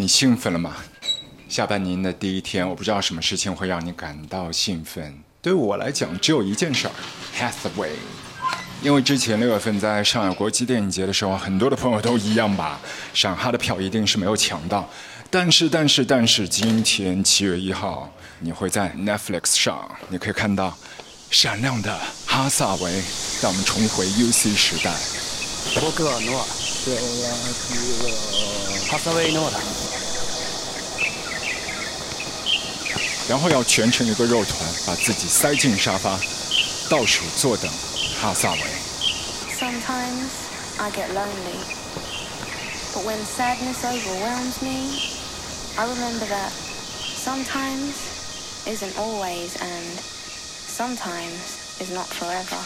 你兴奋了吗？下半年的第一天，我不知道什么事情会让你感到兴奋。对我来讲，只有一件事儿，Hathaway。因为之前六月份在上海国际电影节的时候，很多的朋友都一样吧，赏哈的票一定是没有抢到。但是，但是，但是，今天七月一号，你会在 Netflix 上，你可以看到闪亮的哈萨维，让我们重回 UC 时代。僕はノアハサウェイノアだ然后要全程一个肉团，把自己塞进沙发，倒数坐等哈萨维。 Sometimes I get lonely. But when sadness overwhelms me, I remember that sometimes isn't always and sometimes is not forever.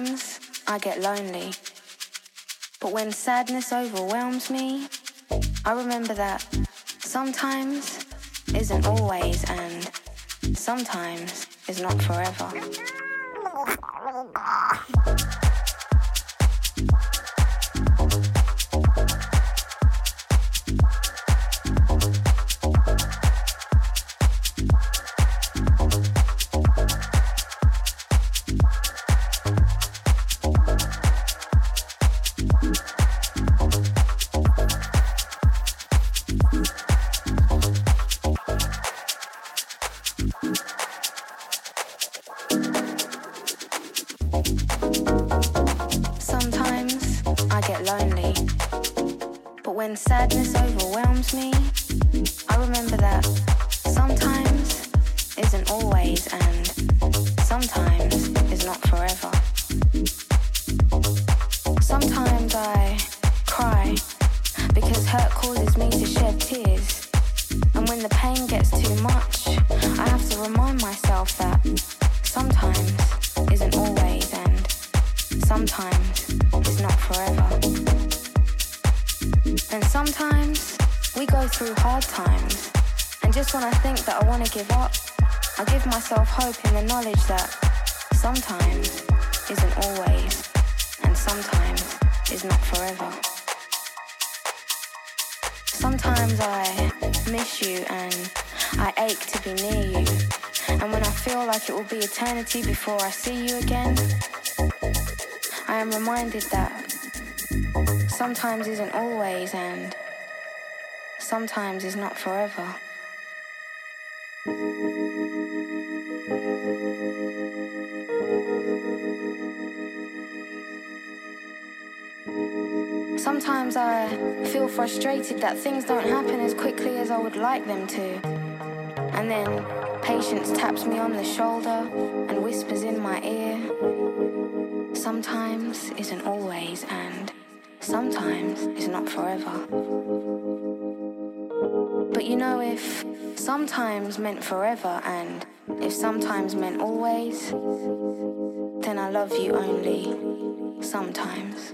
Sometimes I get lonely. But when sadness overwhelms me, I remember that sometimes isn't always and sometimes is not forever. Myself hope in the knowledge that sometimes isn't always and sometimes is not forever. Sometimes I miss you and I ache to be near you. And when I feel like it will be eternity before I see you again, I am reminded that sometimes isn't always and sometimes is not forever. Sometimes I feel frustrated that things don't happen as quickly as I would like them to. And then patience taps me on the shoulder and whispers in my ear. Sometimes isn't always, and sometimes is not forever. But you know, if sometimes meant forever, and if sometimes meant always, then I love you only sometimes.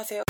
안녕하세요.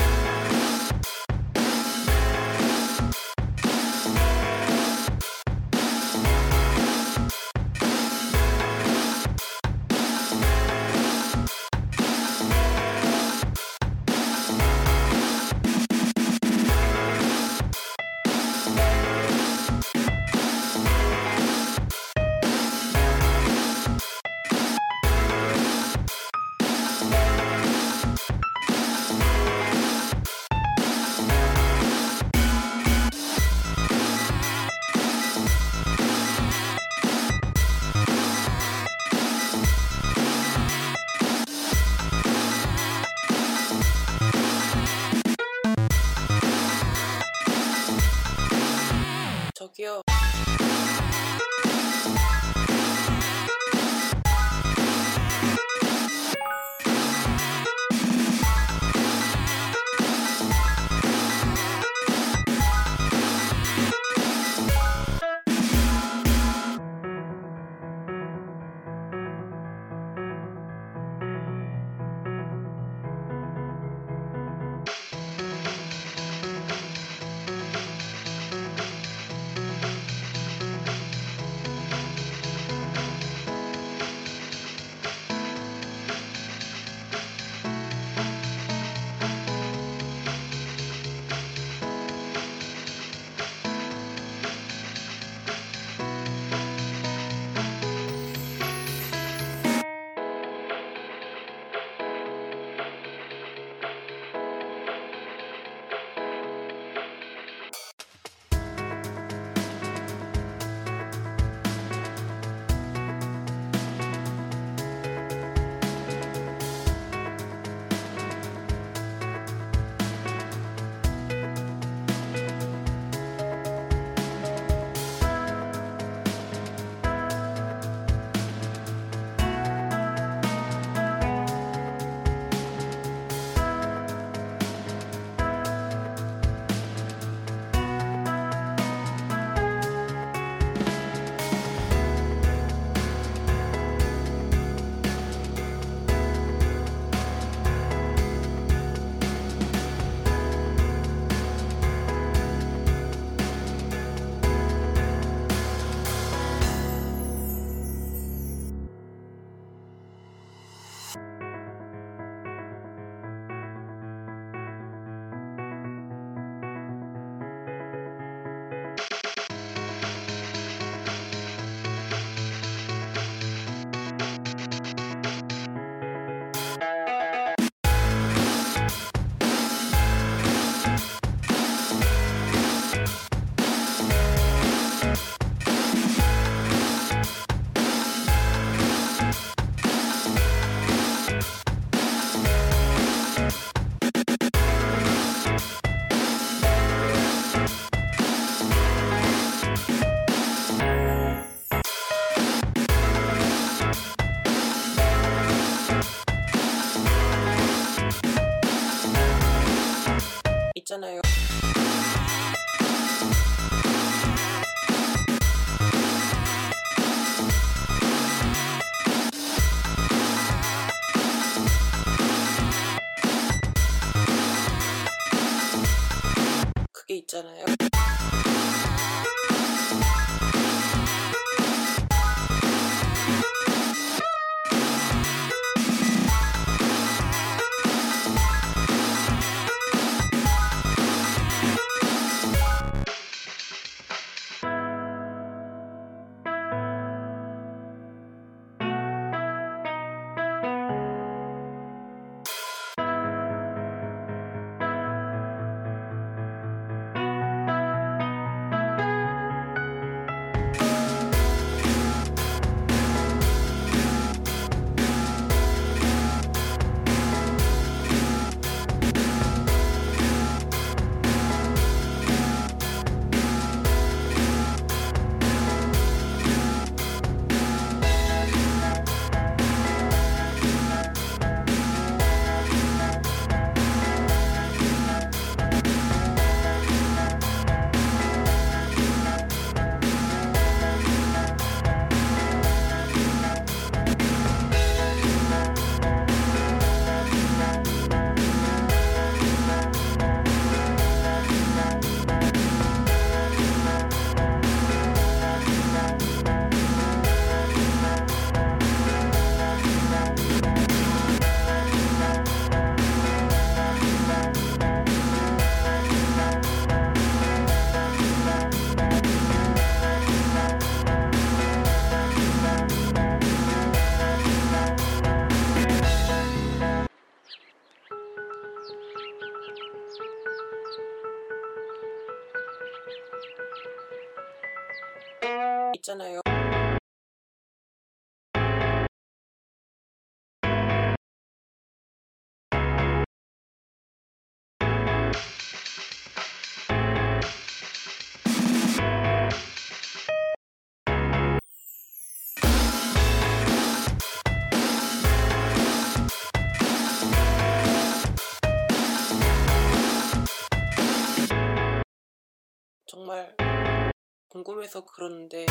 정말 궁금해서 그러는데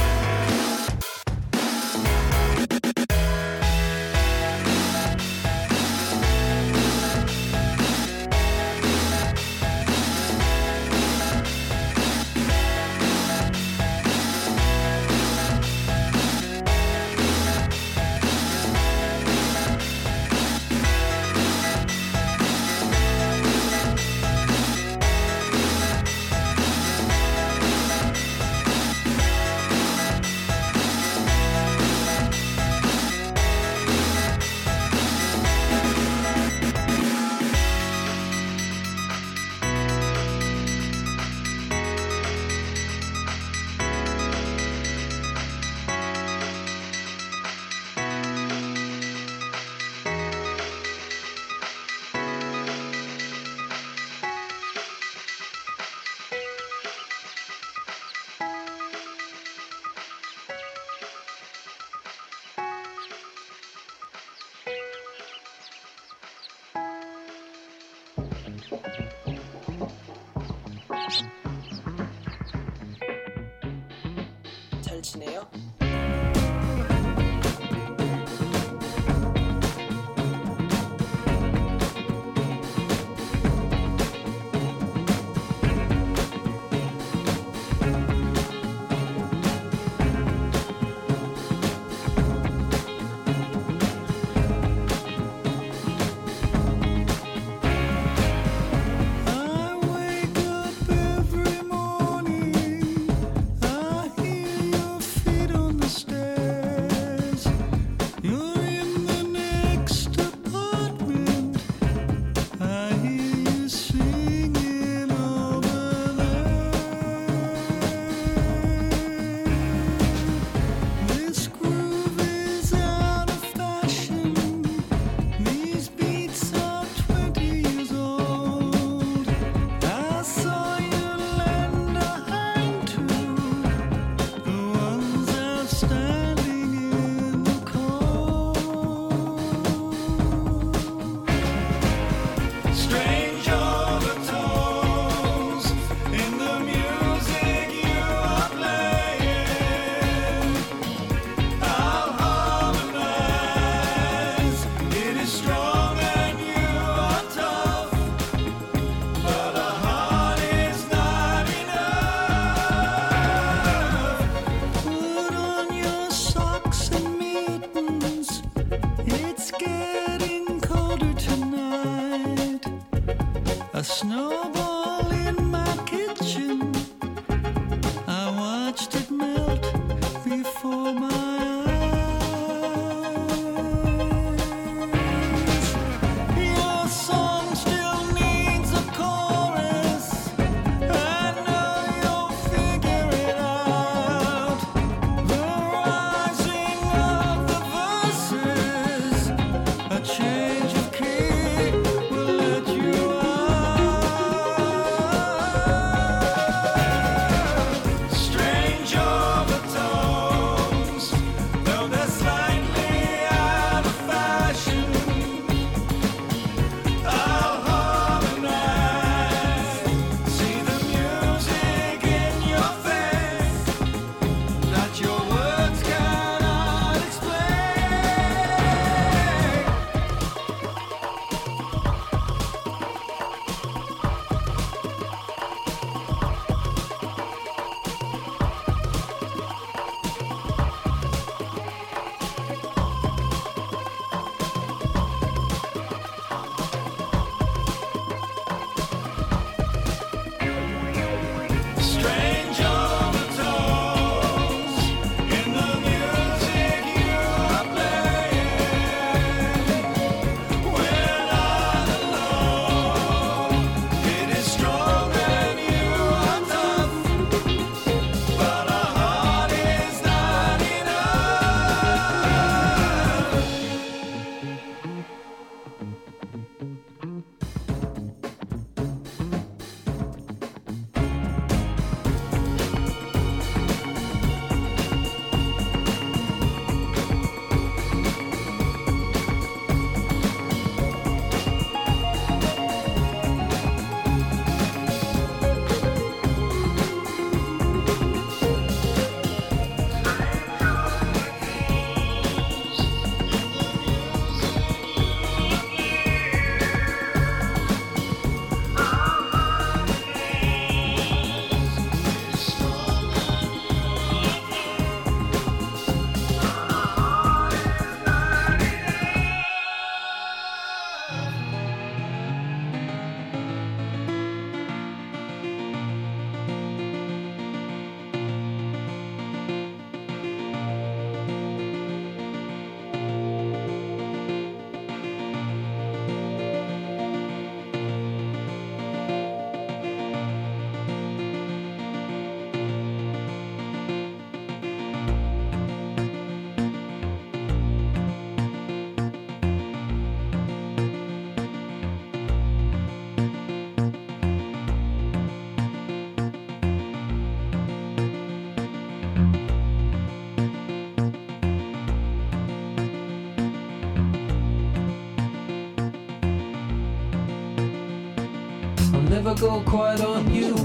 never go quiet on you.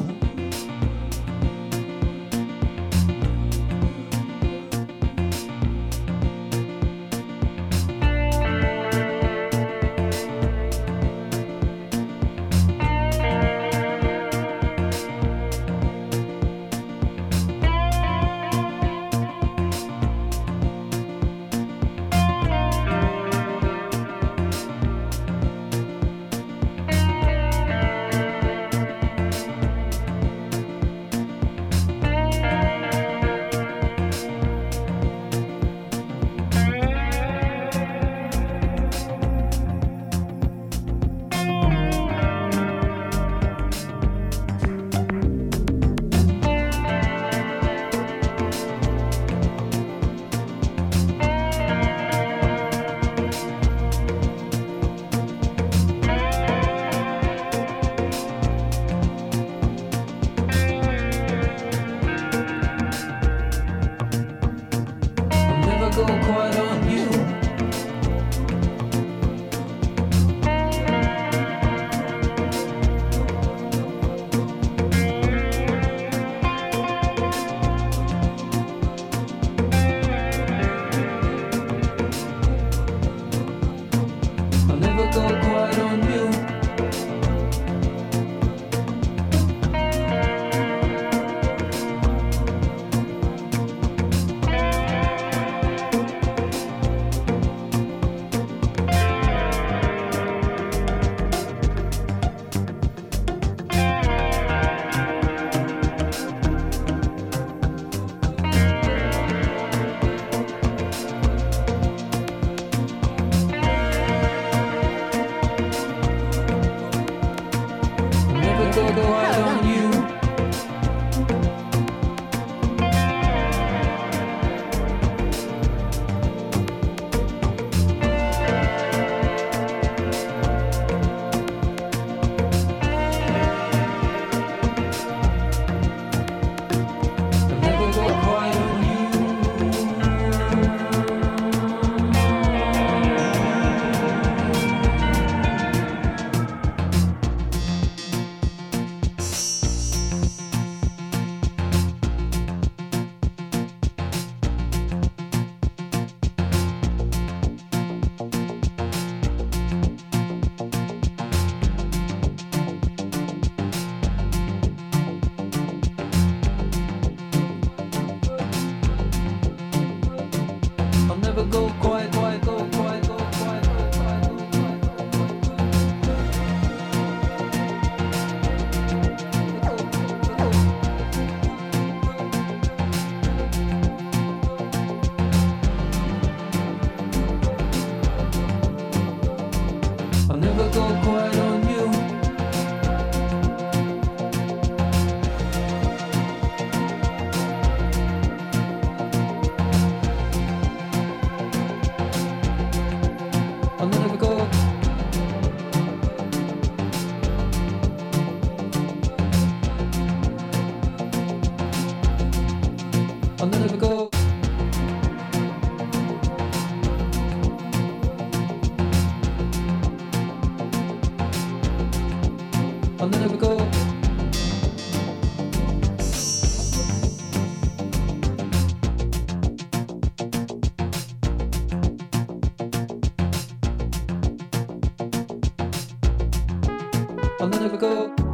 I'll never go.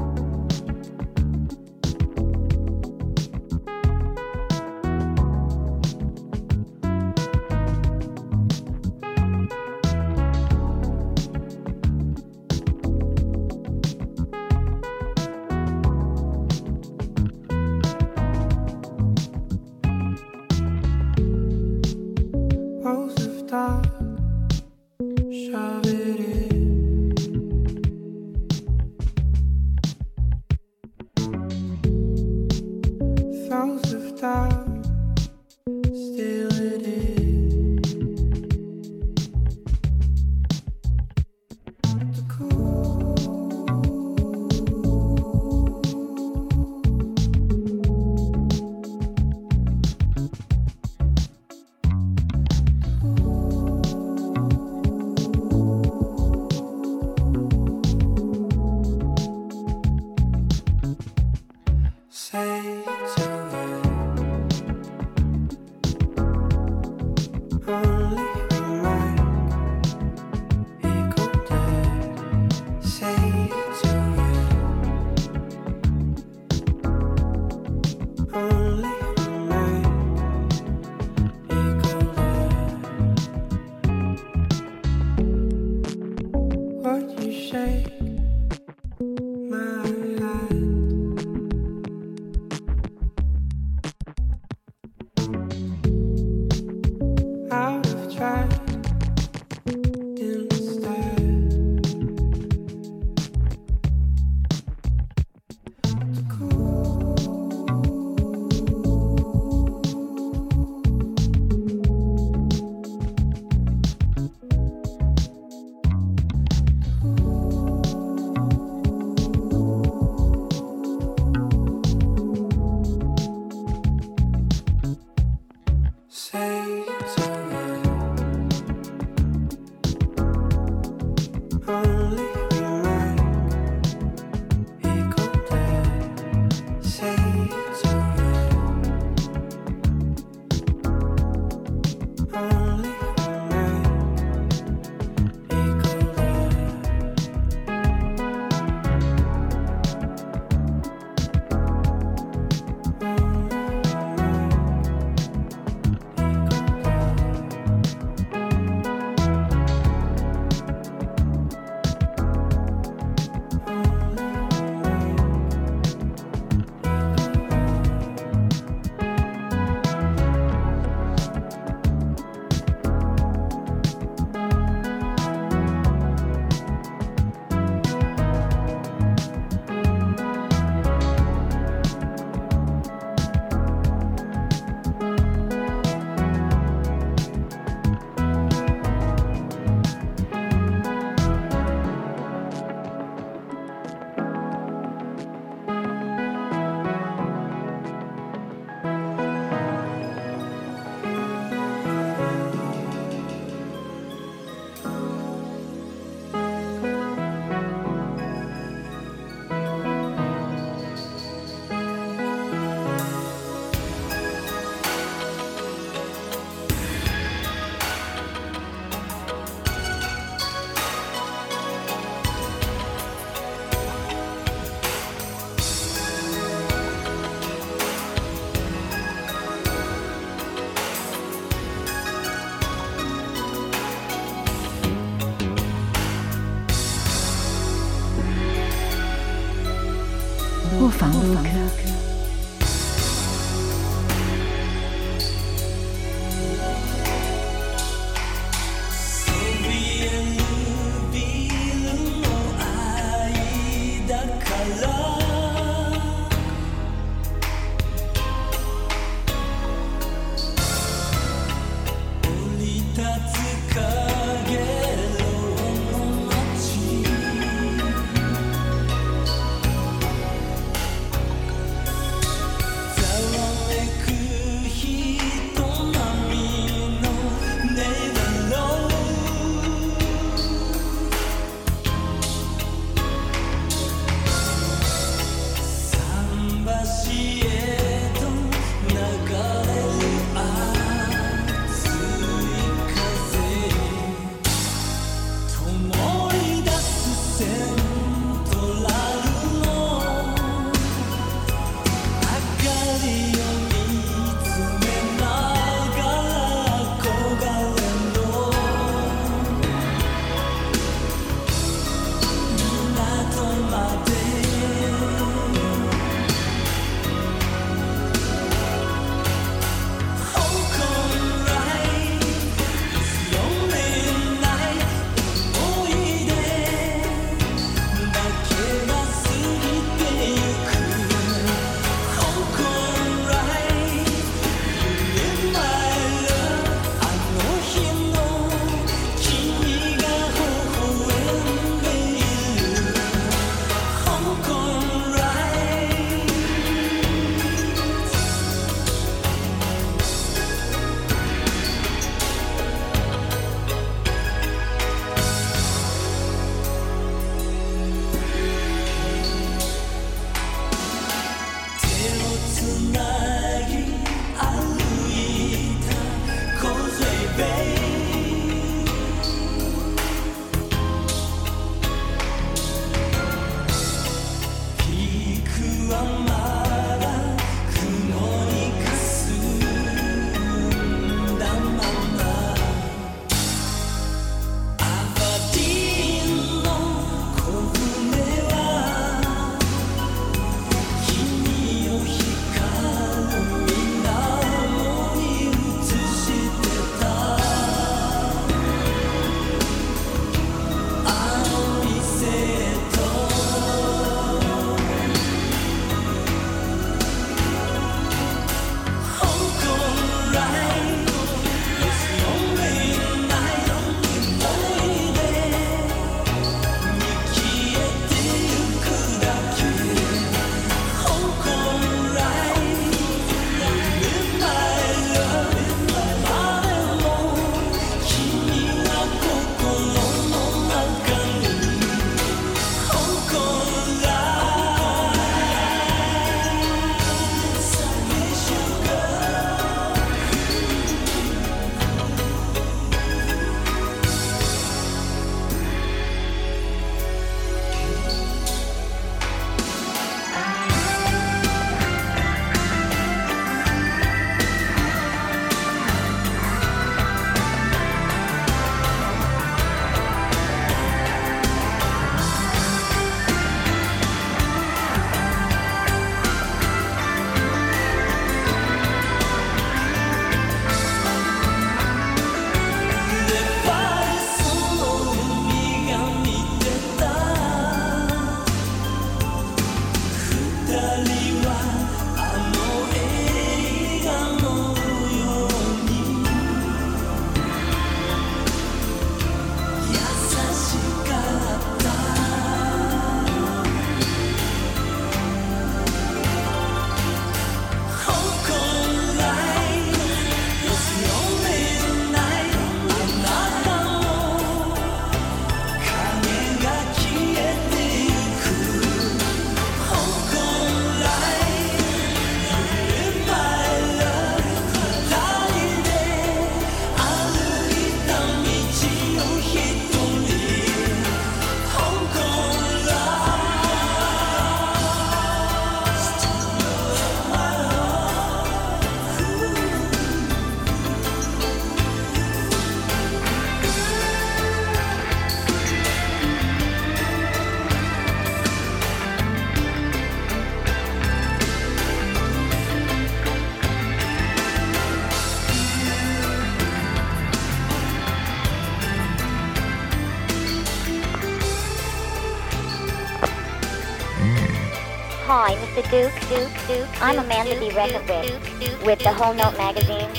Duke. Duke, Duke. I'm Amanda B. Reckoned with, with the Whole Note magazine.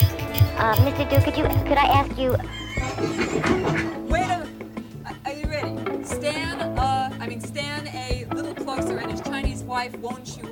Uh, Mr. Duke, could you could I ask you? Wait a Are you ready? Stan, uh, I mean, Stan a little closer and his Chinese wife, won't you,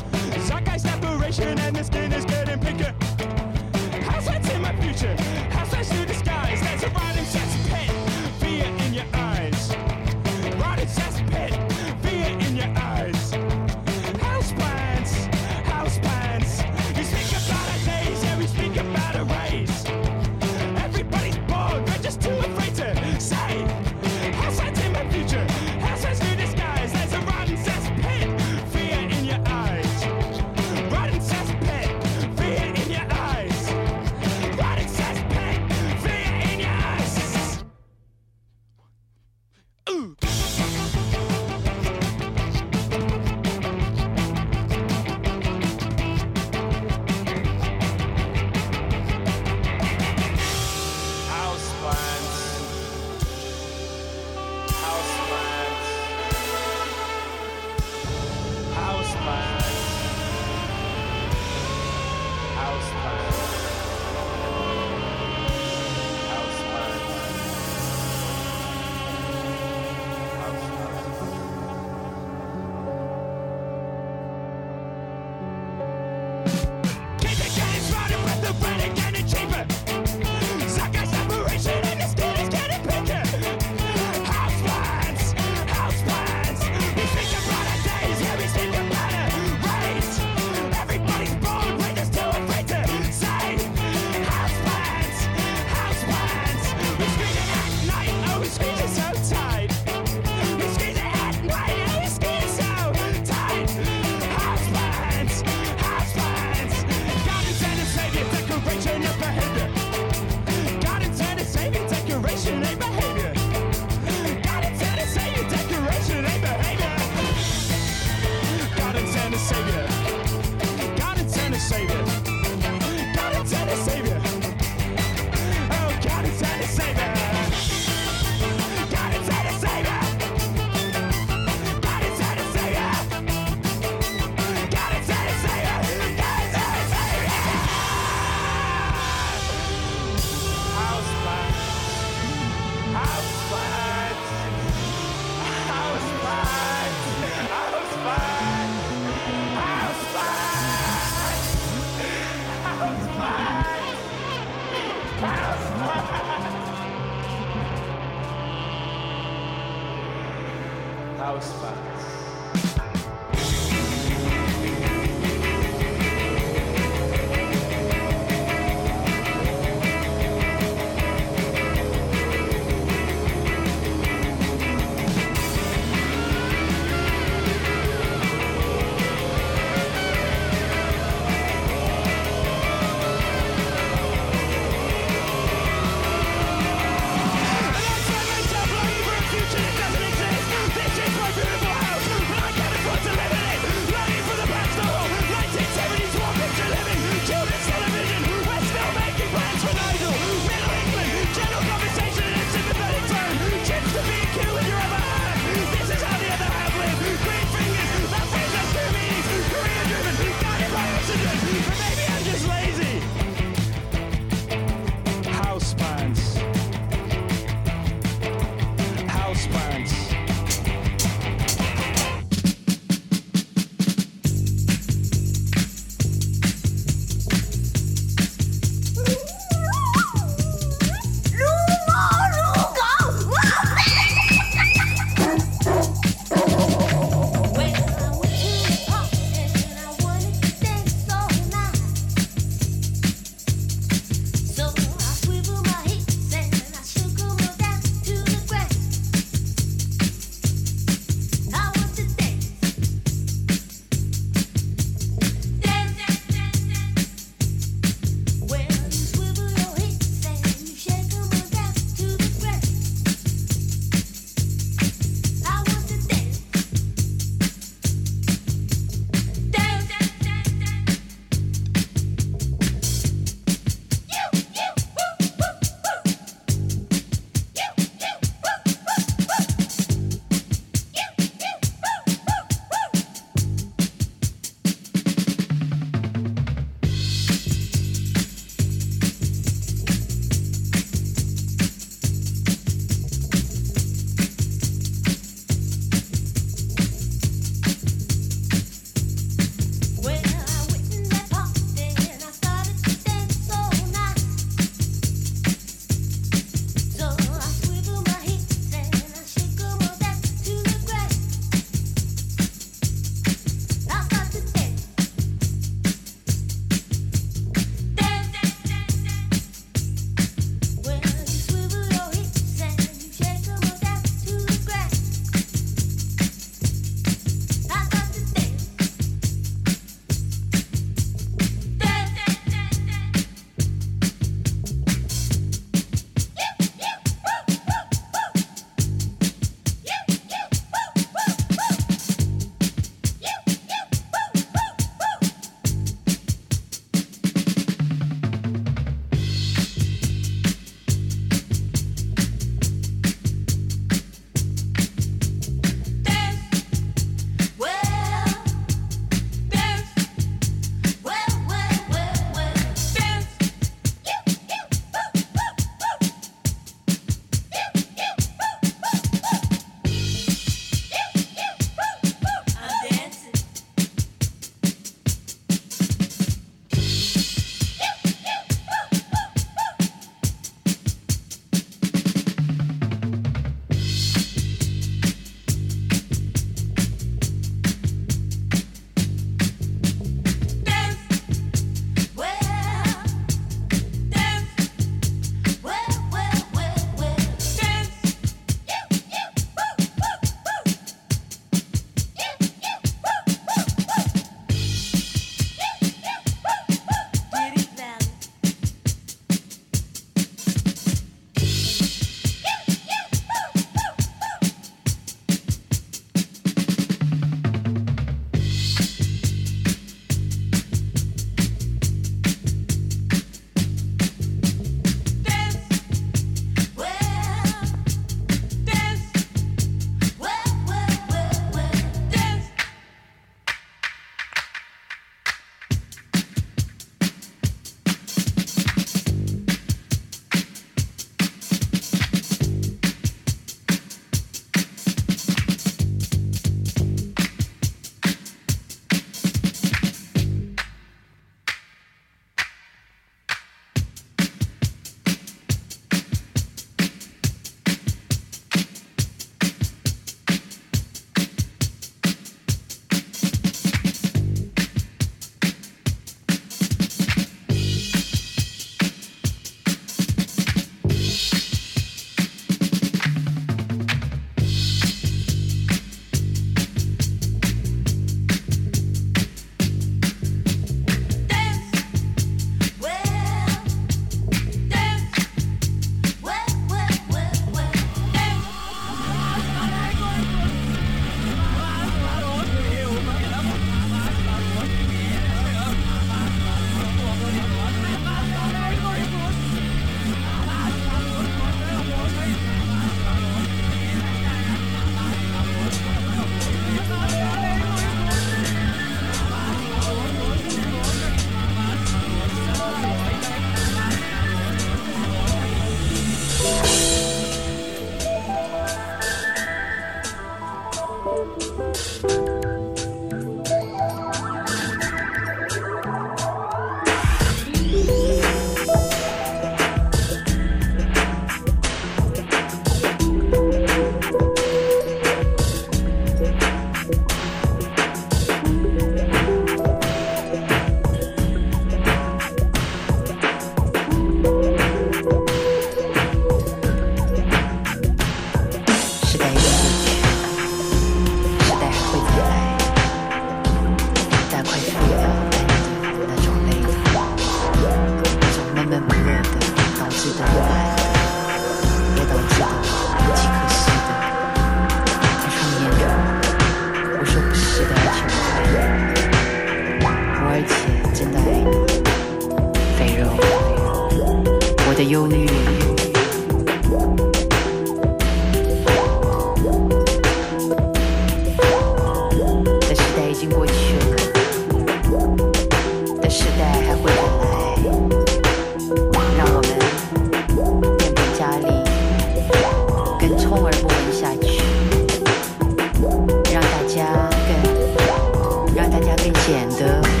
家更让大家更显得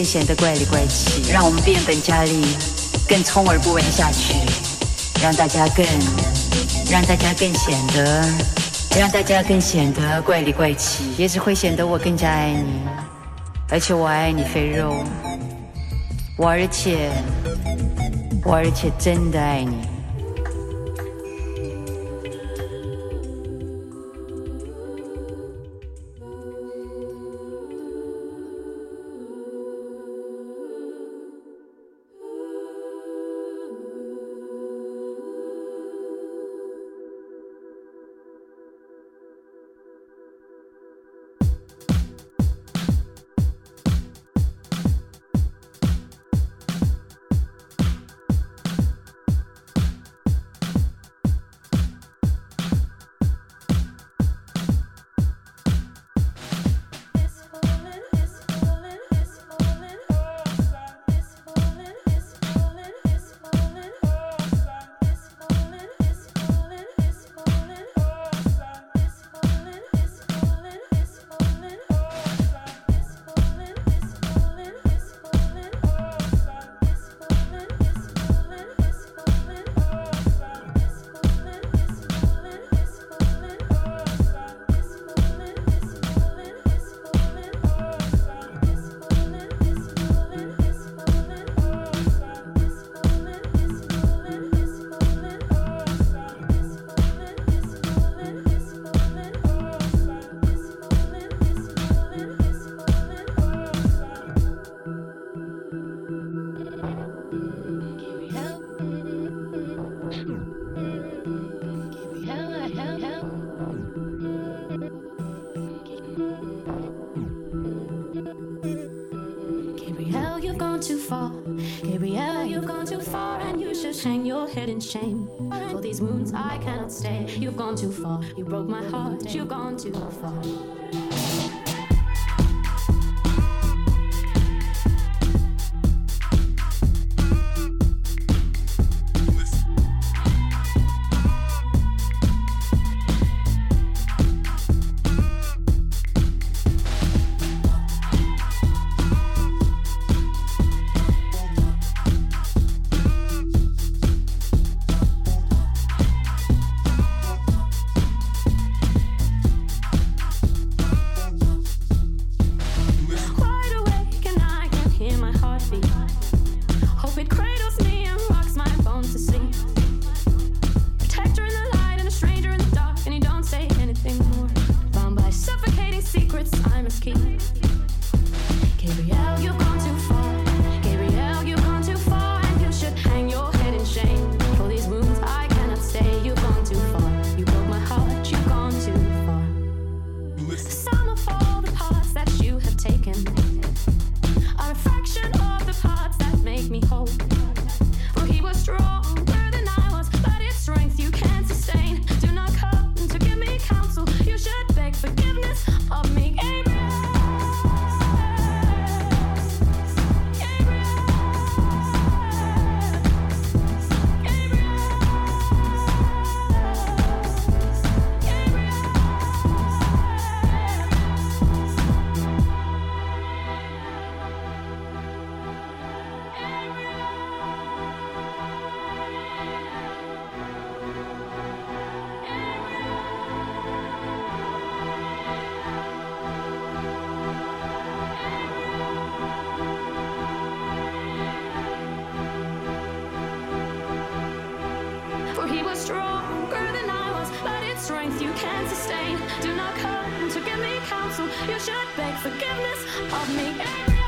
更显得怪里怪气让我们变本加厉更充耳不闻下去让大家更让大家更显得让大家更显得怪里怪气也只会显得我更加爱你。而且我爱你肥肉。我而且我而且真的爱你。your head in shame. For these wounds I cannot stay. You've gone too far. You broke my heart. You've gone too far. You should beg forgiveness of me.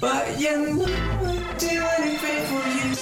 But you know I'd do anything for you.